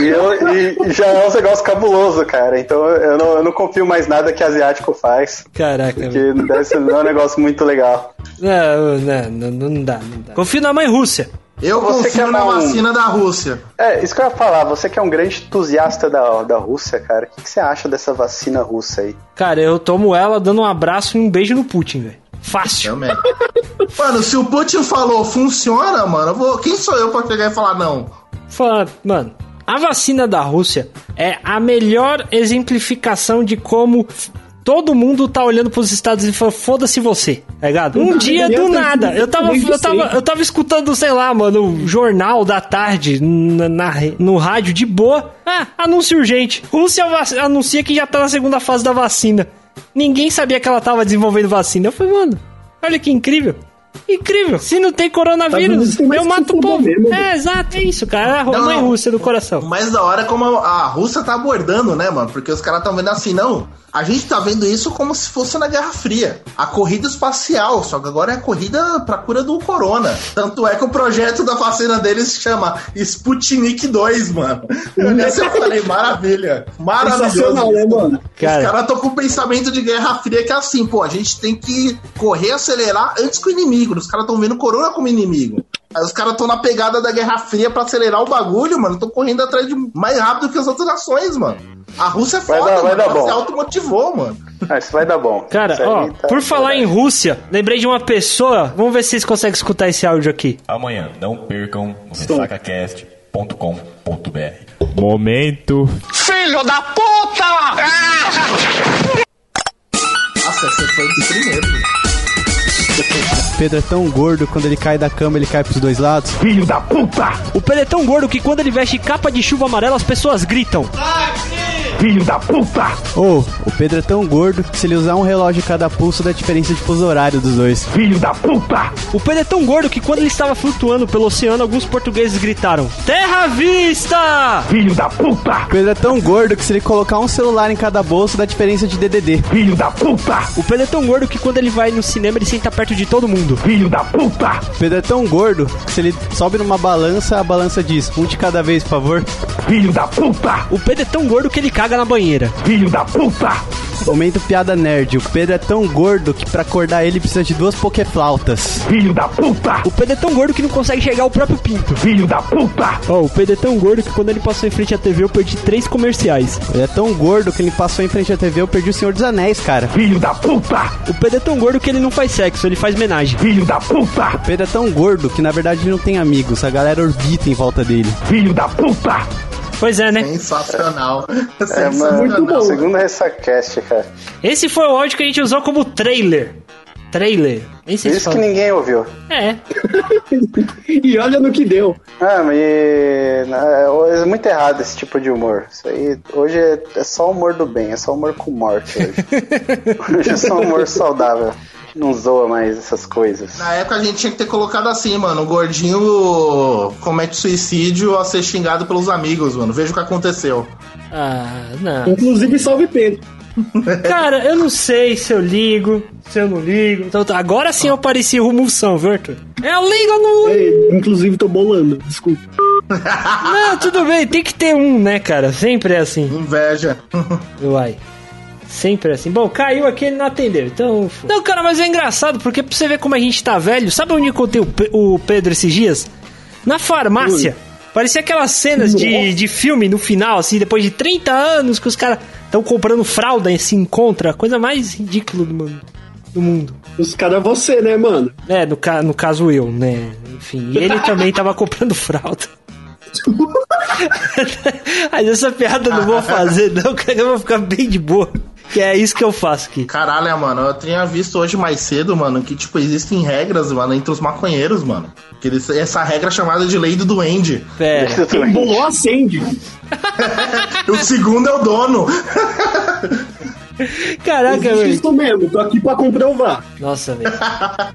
E, eu- e- já é um negócio cabuloso, cara. Então eu não, eu não confio mais nada que asiático faz. Caraca, Porque velho. deve ser não é um negócio muito legal. Não, não, não, não dá, não dá. Confio na mãe Rússia. Eu Você confio quer na um- vacina da Rússia. É, isso que eu ia falar, você que é um grande entusiasta da, da Rússia, cara, o que, que você acha dessa vacina russa aí? Cara, eu tomo ela dando um abraço e um beijo no Putin, velho. Fácil. Também. mano, se o Putin falou funciona, mano, eu vou... quem sou eu pra chegar e falar não? Fala, mano, a vacina da Rússia é a melhor exemplificação de como todo mundo tá olhando pros Estados Unidos e falando, foda-se você, tá ligado? Um dia do nada, eu tava, eu tava, eu tava escutando, sei lá, mano, o jornal da tarde na, na no rádio de boa. Ah, anúncio urgente. Rússia anuncia que já tá na segunda fase da vacina. Ninguém sabia que ela tava desenvolvendo vacina. Eu falei, mano, olha que incrível. Incrível. Se não tem coronavírus, Unidos tem eu mato o povo. mesmo. É, exato, é isso, cara. É a Não, mãe não. Rússia do coração. mais da hora como a, a Rússia tá abordando, né, mano? Porque os caras estão vendo assim, não. A gente tá vendo isso como se fosse na Guerra Fria. A corrida espacial, só que agora é a corrida pra cura do corona. Tanto é que o projeto da vacina deles se chama Sputnik 2, mano. Eu nessa eu falei, maravilha. Maravilhoso. né, mano? Cara. Os caras estão com o pensamento de Guerra Fria que é assim, pô, a gente tem que correr, acelerar antes que o inimigo. Os caras estão vendo corona como inimigo. Aí os caras estão na pegada da Guerra Fria pra acelerar o bagulho, mano. Estão correndo atrás de mais rápido que as outras nações, mano. A Rússia é Vai foda, dar- vai mano. dar Ela bom. se automotivou, mano. Ah, isso vai dar bom. Cara, ó, tá- por falar em Rússia, lembrei de uma pessoa. Vamos ver se vocês conseguem escutar esse áudio aqui. Amanhã, não percam no ressacacast.com.br. Momento. Nossa, esse foi o primeiro. Pedro é tão gordo, quando ele cai da cama, ele cai pros dois lados. Filho da puta! O Pedro é tão gordo que quando ele veste capa de chuva amarela, as pessoas gritam. Filho da puta! Ou, o Pedro é tão gordo que se ele usar um relógio em cada pulso, dá diferença de fuso horário dos dois. Filho da puta! O Pedro é tão gordo que quando ele estava flutuando pelo oceano, alguns portugueses gritaram: Terra vista! Filho da puta! O Pedro é tão gordo que se ele colocar um celular em cada bolso, dá diferença de DDD. Filho da puta! O Pedro é tão gordo que quando ele vai no cinema, ele senta perto de todo mundo. Filho da puta! O Pedro é tão gordo que se ele sobe numa balança, a balança diz, um de cada vez, por favor. Filho da puta! O Pedro é tão gordo que ele caga na banheira. Filho da puta! Momento piada nerd. O Pedro é tão gordo que pra acordar ele precisa de duas pokeflautas. Filho da puta! O Pedro é tão gordo que não consegue chegar ao próprio pinto. Filho da puta! Ó, o Pedro é tão gordo que quando ele passou em frente à TV, eu perdi três comerciais. Ele é tão gordo que ele passou em frente à TV, eu perdi o Senhor dos Anéis, cara. Filho da puta! O Pedro é tão gordo que ele não faz sexo, ele faz homenagem. Filho da puta! O Pedro é tão gordo que na verdade ele não tem amigos, a galera orbita em volta dele. Filho da puta! Pois é, né? Sensacional. É, Sensacional. mano, segundo Ressacast, cara. Esse foi o áudio que a gente usou como trailer Trailer. Nem sei Por se isso que fala. ninguém ouviu. É. E olha no que deu. Ah, mas é, é muito errado esse tipo de humor. Isso aí, hoje é, é só humor do bem, é só humor com morte hoje. hoje é só humor saudável. Não zoa mais essas coisas. Na época a gente tinha que ter colocado assim, mano. O gordinho comete suicídio a ser xingado pelos amigos, mano. Veja o que aconteceu. Ah, não. Inclusive, salve Pedro. Cara, eu não sei se eu ligo, se eu não ligo. Então, tá, agora sim eu pareci rumulsão, viu, Arthur? Eu ligo ou não ligo? É, inclusive, tô bolando. Desculpa. Não, tudo bem, tem que ter um, né, cara? Sempre é assim. Inveja. Uai. Sempre assim. Bom, caiu aqui ele não atendeu, então. Não, cara, mas é engraçado, porque pra você ver como a gente tá velho, sabe onde eu encontrei o, Pe- o Pedro esses dias? Na farmácia. Parecia aquelas cenas de, de filme no final, assim, depois de 30 anos que os caras estão comprando fralda e se encontra. A coisa mais ridícula do mundo. Do mundo. Os caras é você, né, mano? É, no, ca no caso eu, né? Enfim, ele também tava comprando fralda. Mas essa piada eu não vou fazer, não, cara. Eu vou ficar bem de boa. Que é isso que eu faço aqui. Caralho, mano, eu tinha visto hoje mais cedo, mano, que, tipo, existem regras, mano, entre os maconheiros, mano. Que eles, essa regra é chamada de lei do duende. Pera. Quem bolou, acende. o segundo é o dono. Caraca, velho. isso mesmo, tô aqui pra comprovar. Nossa, velho.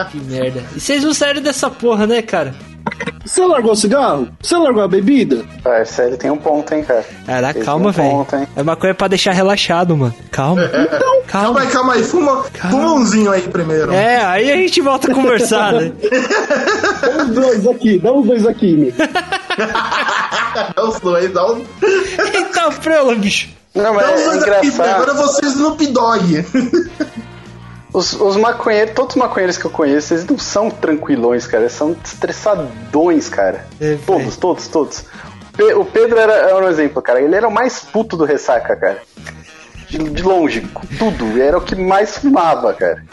Que merda. E vocês não saíram dessa porra, né, cara? Você largou o cigarro? Você largou a bebida? Parça, ele tem um ponto, hein, cara. Caraca, Esse calma, é um velho. É maconha pra deixar relaxado, mano. Calma. Calma Calma. aí, calma aí, fuma, fuma umzinho aí primeiro. É, aí a gente volta a conversar, né? Dá os dois aqui, dá os dois aqui, meu. Dá os dois, dá os, Eita, frela, bicho. Não, dá os mas é dois aqui, engraçado. agora vocês no Dogg. Os, os maconheiros, todos os maconheiros que eu conheço, eles não são tranquilões, cara. Eles são estressadões, cara. É, todos, todos, todos. Pe- O Pedro era, era um exemplo, cara. Ele era o mais puto do ressaca, cara. De, de longe, com tudo. Era o que mais fumava, cara.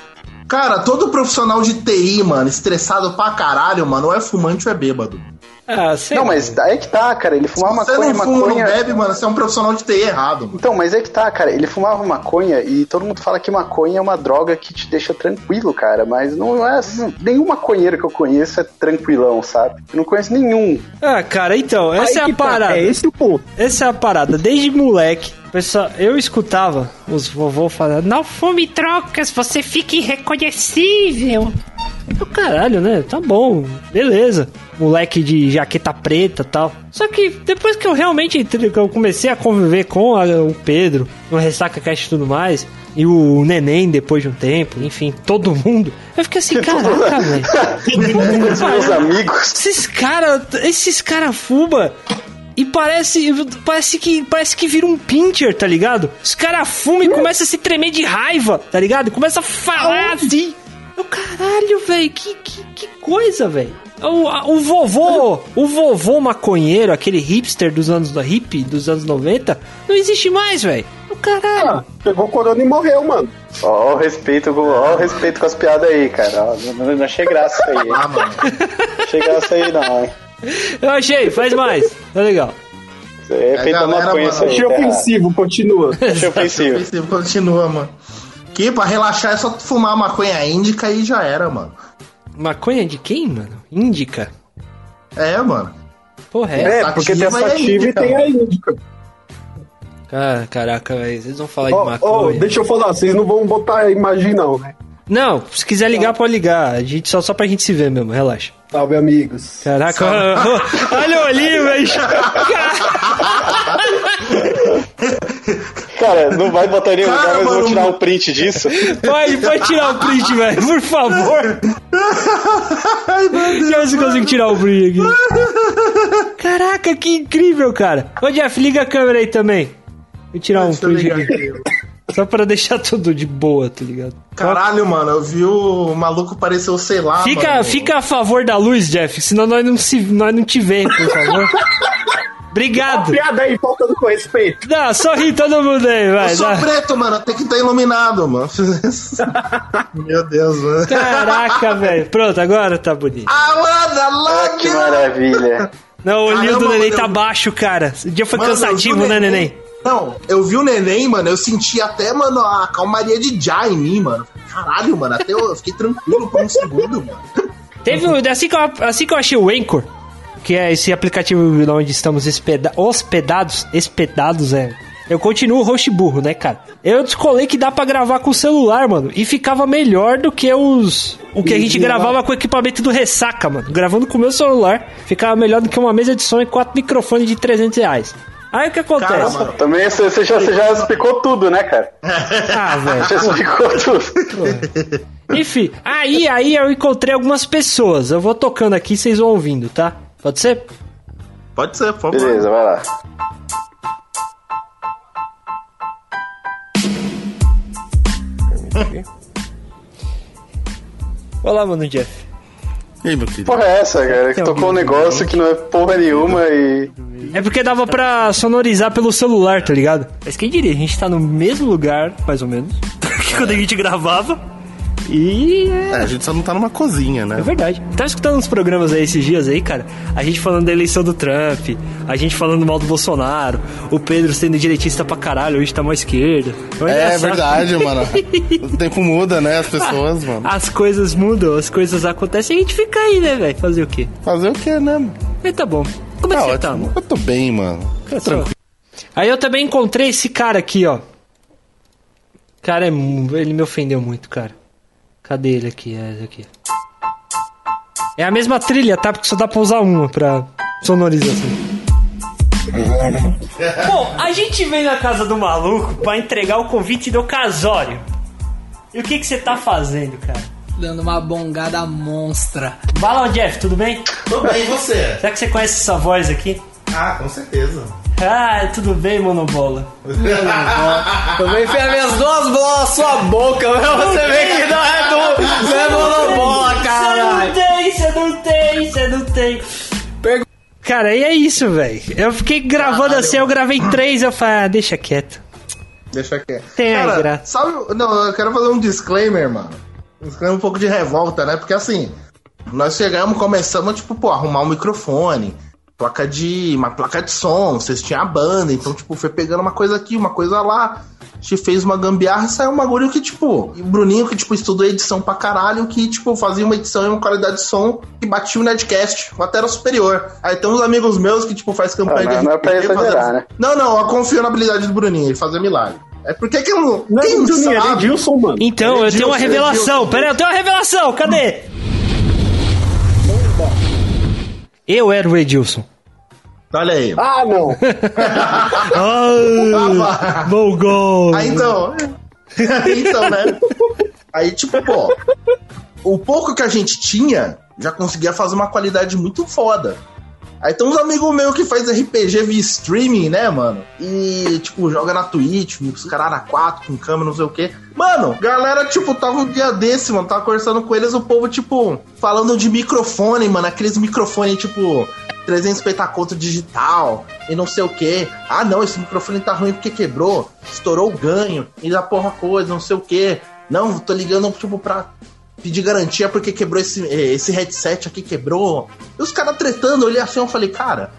Cara, todo profissional de TI, mano, estressado pra caralho, mano, ou é fumante ou é bêbado. Ah, sei Não, lá. mas aí que tá, cara. Ele fumava Se você maconha, não fuma, maconha. não bebe, mano, você é um profissional de TI errado. Mano. Então, mas é que tá, cara. Ele fumava maconha e todo mundo fala que maconha é uma droga que te deixa tranquilo, cara. Mas não é. assim, Nenhum maconheiro que eu conheço é tranquilão, sabe? Eu não conheço nenhum. Ah, cara, então, essa Aí é a que tá, parada. É esse o ponto. Essa é a parada. Desde moleque, pessoal, eu escutava os vovô falando: Não fume trocas, você fica irreconhecível. Eu, caralho, né? Tá bom, beleza. Moleque de jaqueta preta e tal. Só que depois que eu realmente entrei, que eu comecei a conviver com a- o Pedro, no Ressaca Cast e tudo mais, e o neném depois de um tempo, enfim, todo mundo, eu fiquei assim, caraca, velho. Meus amigos. Esses caras, esses cara fuba e parece, parece que, parece que vira um pincher, tá ligado? Os caras fumam e começa a se tremer de raiva, tá ligado? Começa a falar assim. Eu, caralho, velho, que, que, que coisa, velho. O, o vovô, o vovô maconheiro, aquele hipster dos anos da hippie, dos anos 90, não existe mais, velho. O caralho. Ah, pegou corona e morreu, mano. Ó, o respeito, com- ó, o respeito com as piadas aí, cara. Ó, não, não achei graça aí. hein? Ah, mano. Não achei graça aí, não, hein? Eu achei, faz mais. Tá legal. Isso aí É feito isso aí. Achei errado. ofensivo, continua. Achei ofensivo. Ofensivo continua, mano. Que pra relaxar é só fumar maconha índica e já era, mano. Maconha de quem, mano? Índica. É, mano. Porra, é. É, porque tem a Sativa e índica. tem a índica. Cara, caraca, velho. Vocês vão falar de Ó, ó, maconha. deixa eu falar, vocês não vão botar a imagem não, né? Não, se quiser ligar, pode ligar. A gente, só, só pra gente se ver mesmo, relaxa. Salve, amigos. Caraca, olha o olhinho, velho. Cara, não vai botar em nenhum Cara, lugar, mas mano, vou tirar um print disso. Pode, pode tirar o print, velho, por favor. Deixa eu ver se eu consigo tirar o print aqui. Caraca, que incrível, cara. Ô, Jeff, liga a câmera aí também. Vou tirar um Deixa eu print aqui. Só pra deixar tudo de boa, tá ligado? Caralho, mano, eu vi o maluco pareceu, sei lá. Fica, mano. fica a favor da luz, Jeff, senão nós não, se, nós não te vemos, por favor. Obrigado. Piada aí, faltando com respeito. Dá, sorri todo mundo aí, vai. Eu sou dá. preto, mano, tem que estar iluminado, mano. Meu Deus, mano. Caraca, velho. Pronto, agora tá bonito. I wanna Ah, que maravilha. Não, o olhinho do neném mano, tá baixo, cara. O dia foi Mano, cansativo, né, neném? Não, eu vi o neném, mano, eu senti até, mano, a calmaria de Já em mim, mano. caralho, mano. Até eu fiquei tranquilo por um segundo, mano. Teve um- assim que, eu, assim que eu achei o Anchor, que é esse aplicativo onde estamos hospeda- hospedados, hospedados, é. Eu continuo roxo e burro, né, cara? Eu descolei que dá pra gravar com o celular, mano. E ficava melhor do que os. O que a gente gravava com o equipamento do Ressaca, mano. Gravando com o meu celular, ficava melhor do que uma mesa de som e quatro microfones de 300 reais. Aí o que acontece? Cara, mano. Também você, já, já explicou tudo, né, cara? ah, velho. Já explicou tudo. Enfim, aí, aí eu encontrei algumas pessoas. Eu vou tocando aqui, vocês vão ouvindo, tá? Pode ser? Pode ser, por favor. Beleza, vai lá. Olá, mano, Jeff. E aí, meu querido? Porra é essa, cara? Que tocou um negócio que não é porra nenhuma e. É porque dava pra sonorizar pelo celular, tá ligado? Mas quem diria, a gente tá no mesmo lugar, mais ou menos, que quando a gente gravava. E é, É, a gente só não tá numa cozinha, né? é verdade. Tava escutando uns programas aí esses dias aí, cara. A gente falando da eleição do Trump, a gente falando mal do Bolsonaro, o Pedro sendo direitista pra caralho, hoje tá mó esquerda. É engraçado. verdade, mano. O tempo muda, né? As pessoas, mano. As coisas mudam, as coisas acontecem e a gente fica aí, né, velho? Fazer o quê? Fazer o quê, né? Mas tá bom. Como é Tá que você tá, mano? Eu tô bem, mano. Tá tranquilo. Aí eu também encontrei esse cara aqui, ó. Cara, é ele me ofendeu muito, cara. Cadê ele aqui? É esse aqui. É a mesma trilha, tá? Porque só dá pra usar uma pra sonorização. Bom, a gente veio na casa do maluco pra entregar o convite do casório. E o que que você tá fazendo, cara? Dando uma bongada monstra. Vai lá, Jeff, tudo bem? Tô bem, e você? Será que você conhece essa voz aqui? Ah, com certeza. Ah, tudo bem, monobola. Eu vou enfiar minhas duas bolas na sua boca, pra você ver que não é do. Não é monobola, Você não tem, você não tem, você não tem. Cara, e é isso, velho. Eu fiquei gravando Caralho. assim, eu gravei três, eu falei, ah, deixa quieto. Deixa quieto. Tem aí, Cara, graça. sabe... Não, eu quero fazer um disclaimer, mano. Um disclaimer um pouco de revolta, né? Porque assim, nós chegamos, começamos, tipo, pô, arrumar um microfone, placa de... uma placa de som, vocês tinham a banda, então, tipo, foi pegando uma coisa aqui, uma coisa lá. A gente fez uma gambiarra e saiu um bagulho que, tipo, e o Bruninho, que, tipo, estudou edição pra caralho, que, tipo, fazia uma edição e uma qualidade de som que batia o Nerdcast, até era superior. Aí tem uns amigos meus que, tipo, faz campanha Ah, não- de não é pra RPG exagerar, fazendo- né? Não, não, eu confio na habilidade do Bruninho, ele fazia milagre. É porque que eu não. Não é Quem Juninho, é sabe? Edilson, mano. Então, eu tenho uma revelação. Pera aí, eu tenho uma revelação. Cadê? Eu era o Edilson. Olha aí. Ah, não. Ah, bom gol. Aí então. então, né? Aí, tipo, pô. O pouco que a gente tinha já conseguia fazer uma qualidade muito foda. Aí tem uns amigos meus que faz RPG via streaming, né, mano? E, tipo, joga na Twitch, os caras na 4 com câmera, não sei o quê. Mano, galera, tipo, tava um dia desse, mano, tava conversando com eles, o povo, tipo, falando de microfone, mano, aqueles microfones, tipo, 350 conto digital e não sei o quê. Ah, não, esse microfone tá ruim porque quebrou, estourou o ganho e da porra coisa, não sei o quê. Não, tô ligando, tipo, pra pedir garantia porque quebrou esse, eh, esse headset aqui, quebrou. E os caras tretando, eu olhei assim, eu falei, cara,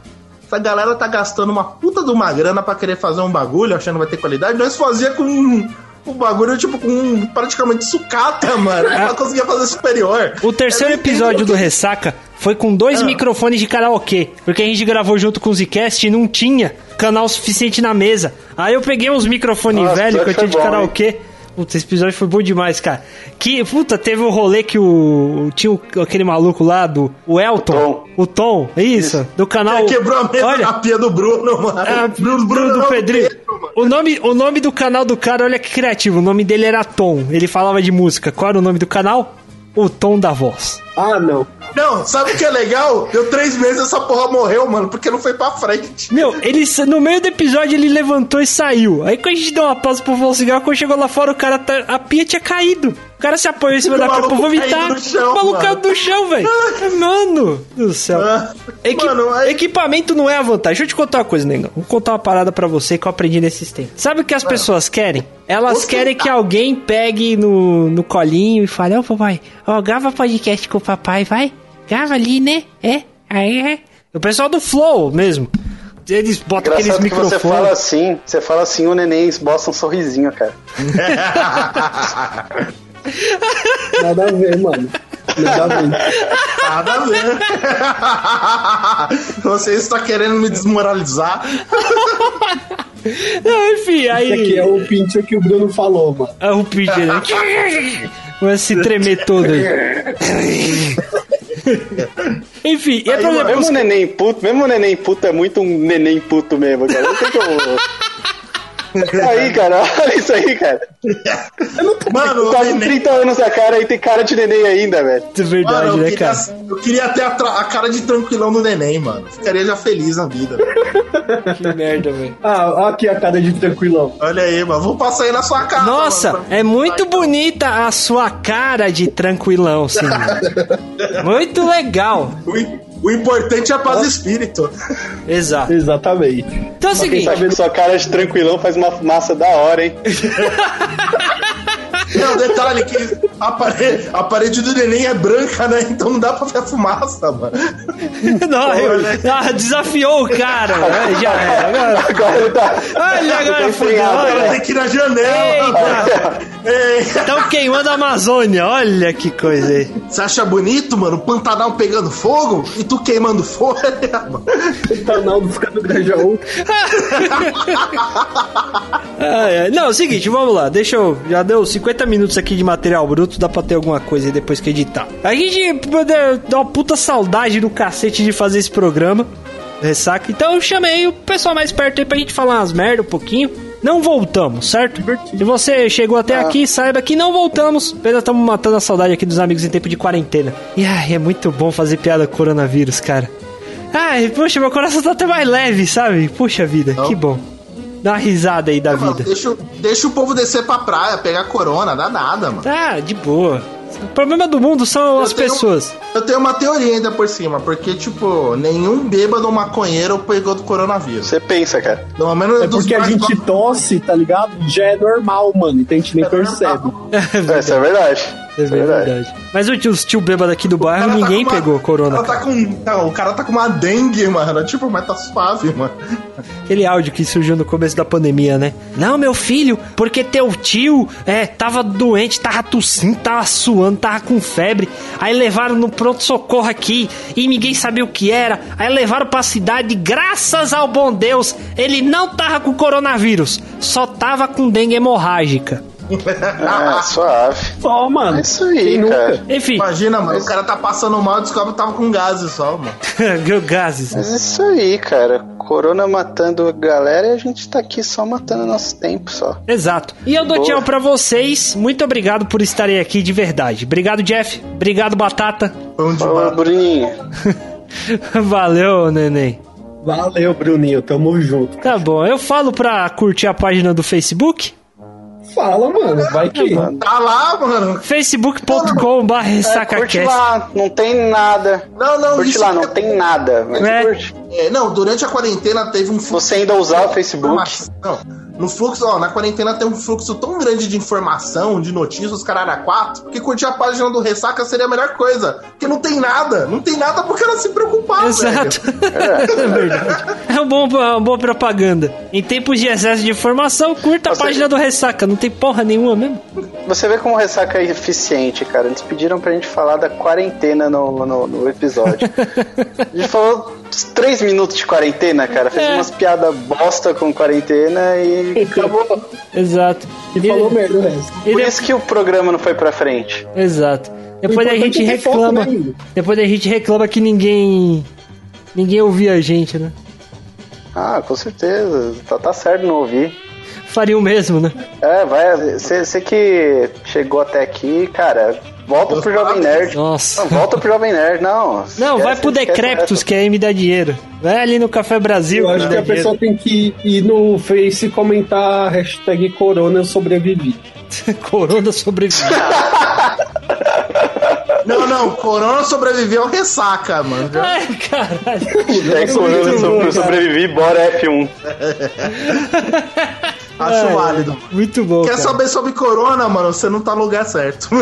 essa galera tá gastando uma puta de uma grana pra querer fazer um bagulho, achando que vai ter qualidade. Nós fazia com um, um bagulho, tipo, com praticamente sucata, mano, pra conseguir fazer superior. O terceiro entendo episódio do que- Ressaca foi com dois Ah. microfones de karaokê. Porque a gente gravou junto com o Zcast e não tinha canal suficiente na mesa. Aí eu peguei uns microfones velhos que eu tinha de bom, karaokê. Puta, esse episódio foi bom demais, cara. Que, puta, teve um rolê que o. Tinha o- aquele maluco lá do. O Elton. Tom. O Tom, é isso? Do canal. Quebrou a Olha, na pia do Bruno, mano. ah, Bruno, Bruno do não, Pedrinho. Pedro. O nome, o nome do canal do cara, olha que criativo. O nome dele era Tom. Ele falava de música. Qual era o nome do canal? O Tom da Voz. Ah, não. Não, sabe o que é legal? Deu três meses essa porra morreu, mano, porque não foi pra frente. Meu, ele no meio do episódio ele levantou e saiu. Aí quando a gente deu uma pausa pro fumar um cigarro, quando chegou lá fora, o cara tá, a pia tinha caído. O cara se apoiou em cima O da cama pra maluco vomitar. caiu no chão, o maluco mano. caiu do chão, velho. Mano do céu. Ah, Equi- mano, aí- Equipamento não é a vantagem. Deixa eu te contar uma coisa, negão. Vou contar uma parada pra você que eu aprendi nesses tempos. Sabe o que as pessoas querem? Elas querem que alguém pegue no, no colinho e fale, ô papai, ó, grava podcast com o papai, vai. Grava ali, né? É? Aí é. O pessoal do Flow mesmo. Eles botam aqueles Engraçado que você microfones. fala assim, você fala assim, o neném esboça um sorrisinho, cara. Nada a ver, mano. Nada a ver. Nada a ver. Você está querendo me desmoralizar? Não, enfim, aí. Esse aqui é o pincher que o Bruno falou, mano. É o pincher, né? A se tremer todo aí. Enfim, e é pra mesmo o neném puto, mesmo o neném puto é muito um neném puto mesmo, cara. Não tem como. Aí, cara, olha isso aí, cara. Mano, tá com neném- 30 anos a cara e tem cara de neném ainda, velho. É verdade, Mano, eu, né, queria, cara? eu queria ter a, a cara de tranquilão do neném, mano. Ficaria já feliz na vida. Que merda, velho. Ah, ó aqui a cara de tranquilão. Olha aí, mano. Vou passar aí na sua casa. Nossa, mano. é muito bonita a sua cara de tranquilão, sim. Muito legal. O, im- o importante é a paz de espírito. Exato. Exatamente. Então é o Quem seguinte. sabe que sua cara de tranquilão faz uma fumaça da hora, hein? Não, detalhe que a parede, a parede do neném é branca, né? Então não dá pra ver a fumaça, mano. Não, eu- ah, desafiou o cara. né? Já era. Agora, Agora ele tá. olha, agora Tá fudeu. empenhado, olha. Tem que ir na janela. Ei, Estão queimando a Amazônia. Olha que coisa aí. Você acha bonito, mano? O Pantanal pegando fogo e tu queimando folha, mano. O canal dos caras do Grajaú. Ah. Não, é o seguinte, vamos lá. Deixa eu. Já deu 50 minutos aqui de material bruto, dá pra ter alguma coisa aí depois que editar. A gente dar uma puta saudade do cacete de fazer esse programa. Ressaca. Então eu chamei o pessoal mais perto aí pra gente falar umas merda um pouquinho. Não voltamos, certo? Se você chegou até aqui, saiba que não voltamos. Apenas estamos matando a saudade aqui dos amigos em tempo de quarentena. E ai, é muito bom fazer piada com coronavírus, cara. Ai, poxa, meu coração tá até mais leve, sabe? Puxa vida, que bom. Dá uma risada aí da Mano, vida. deixa, o- deixa o povo descer pra praia, pegar corona, dá nada, mano. Ah, de boa. O problema do mundo são as tenho- pessoas. Eu tenho uma teoria ainda por cima, porque, tipo, nenhum bêbado ou maconheiro pegou do coronavírus. Você pensa, cara. Pelo menos É porque a gente tosse, tá ligado? Já é normal, mano. Então a gente nem percebe. Essa é verdade. É é verdade. verdade. Mas o tio, os tio bêbado aqui do bairro, cara tá ninguém com uma- pegou corona. Tá com. Não, o cara tá com uma dengue, mano. Tipo, mas tá suave, mano. Aquele áudio que surgiu no começo da pandemia, né? Não, meu filho, porque teu tio é, tava doente, tava tossindo, tava suando, tava com febre. Aí levaram no pronto-socorro aqui e ninguém sabia o que era. Aí levaram pra cidade, graças ao bom Deus, ele não tava com coronavírus, só tava com dengue hemorrágica. Ah, suave. Só, mano. É isso aí, Quem nunca? cara. Enfim, Imagina, mano, o cara tá passando mal e descobre que tava com gases só, mano. gases. Mas é isso aí, cara. Corona matando a galera e a gente tá aqui só matando nosso tempo só. Exato. E eu dou Boa. tchau pra vocês. Muito obrigado por estarem aqui de verdade. Obrigado, Jeff. Obrigado, Batata. Pão de Ô, barro. Bruninho. Valeu, neném. Valeu, Bruninho. Tamo junto. Tá bom. Eu falo pra curtir a página do Facebook. Fala, mano. Vai que. Tá lá, mano. facebook.com.br É, curte ressacacast. lá, não tem nada. Não, não, Curte lá, que não é- tem nada. Mas É. curte. É, não, durante a quarentena teve um você ainda usar o Facebook. Não, no fluxo, ó, na quarentena tem um fluxo tão grande de informação, de notícias, caralho, a quatro, que curtir a página do Ressaca seria a melhor coisa. Porque não tem nada. Não tem nada porque ela se preocupar, Exato. velho. É verdade. É um bom, uma boa propaganda. Em tempos de excesso de informação, curta a página do Ressaca. Não tem porra nenhuma mesmo. Você vê como o ressaca é eficiente, cara. Eles pediram pra gente falar da quarentena no, no, no episódio. A gente falou uns três minutos de quarentena, cara. Fez É. umas piadas bosta com quarentena e acabou. Exato. E falou merda o resto. E Por isso que o programa não foi pra frente. Exato. Depois a gente é reclama. né? Depois a gente reclama que ninguém. Ninguém ouvia a gente, né? Ah, com certeza. Tá, tá certo não ouvir. Faria o mesmo, né? É, vai. Você que chegou até aqui, cara, volta pro Jovem Nerd. Nossa. Não, volta pro Jovem Nerd, não. Não, vai pro Decreptus, que aí me dá dinheiro. Vai ali no Café Brasil. Eu acho que a pessoa tem que ir no Face e comentar a hashtag Corona sobrevivi. dinheiro. Corona sobreviveu. Não, não, Corona sobreviveu ao Ressaca, mano. Ai, caralho. É, Corona sobre, sobrevivi, bora F1. Acho Ai, válido. Muito bom. Quer cara. saber sobre Corona, mano? Você não tá no lugar certo.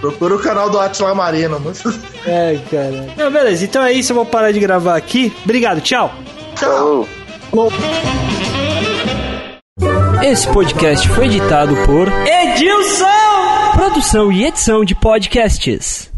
Procura o canal do Atila Marino, mano. Ai, caralho. Não, beleza, então é isso. Eu vou parar de gravar aqui. Obrigado, tchau. Tchau. Falou. Esse podcast foi editado por Edilson! Produção e edição de podcasts.